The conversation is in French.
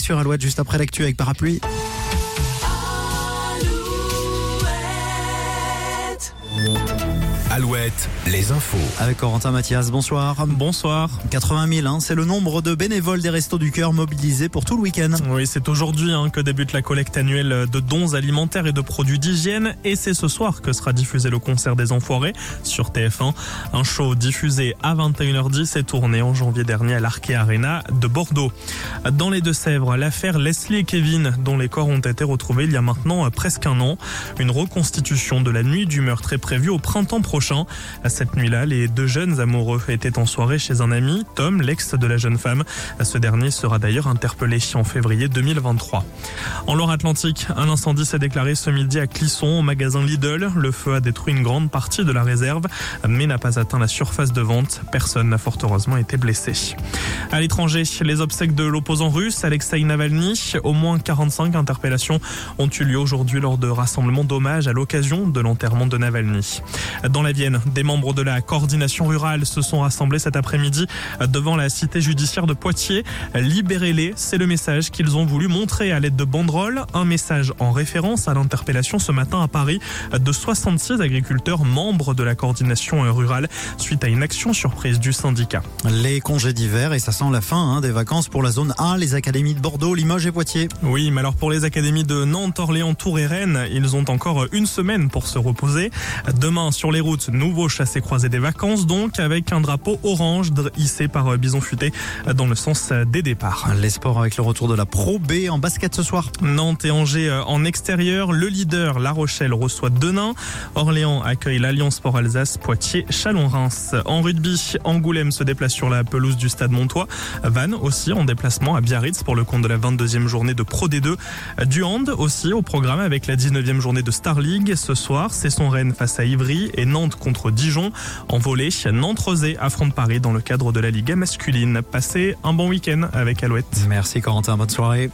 Sur Alouette, juste après l'actu avec Parapluie. Alouette, les infos. Avec Corentin Mathias, bonsoir. Bonsoir. 80 000, hein, c'est le nombre de bénévoles des Restos du Cœur mobilisés pour tout le week-end. Oui, c'est aujourd'hui hein, que débute la collecte annuelle de dons alimentaires et de produits d'hygiène. Et c'est ce soir que sera diffusé le concert des Enfoirés sur TF1. Un show diffusé à 21h10 et tourné en janvier dernier à l'Arkea Arena de Bordeaux. Dans les Deux-Sèvres, l'affaire Leslie et Kevin, dont les corps ont été retrouvés il y a maintenant presque un an. Une reconstitution de la nuit du meurtre est prévue au printemps prochain. Cette nuit-là, les deux jeunes amoureux étaient en soirée chez un ami, Tom, l'ex de la jeune femme. Ce dernier sera d'ailleurs interpellé en février 2023. En Loire-Atlantique, un incendie s'est déclaré ce midi à Clisson, au magasin Lidl. Le feu a détruit une grande partie de la réserve, mais n'a pas atteint la surface de vente. Personne n'a fort heureusement été blessé. À l'étranger, les obsèques de l'opposant russe, Alexei Navalny, au moins 45 interpellations ont eu lieu aujourd'hui lors de rassemblements d'hommage à l'occasion de l'enterrement de Navalny. Dans la Vienne, des membres de la coordination rurale se sont rassemblés cet après-midi devant la cité judiciaire de Poitiers. Libérez-les, c'est le message qu'ils ont voulu montrer à l'aide de banderoles. Un message en référence à l'interpellation ce matin à Paris de 66 agriculteurs membres de la coordination rurale suite à une action surprise du syndicat. Les congés d'hiver et ça sent la fin hein, des vacances pour la zone A, les académies de Bordeaux, Limoges et Poitiers. Oui, mais alors pour les académies de Nantes, Orléans, Tours et Rennes, ils ont encore une semaine pour se reposer. Demain, sur les routes, nouveau chassé-croisé des vacances, donc avec un drapeau orange hissé par Bison Futé dans le sens des départs. Les sports avec le retour de la Pro B en basket ce soir. Nantes et Angers en extérieur. Le leader, La Rochelle, reçoit Denain. Orléans accueille l'Alliance Sport Alsace, Poitiers, Chalon-Reims. En rugby, Angoulême se déplace sur la pelouse du stade Montois. Vannes aussi en déplacement à Biarritz pour le compte de la 22e journée de Pro D2. Du hand aussi au programme avec la 19e journée de Star League. Ce soir, c'est son Rennes face à Ivry et Contre Dijon. En volée, Nantes-Rosé affronte Paris dans le cadre de la Liga masculine. Passez un bon week-end avec Alouette. Merci Corentin, bonne soirée.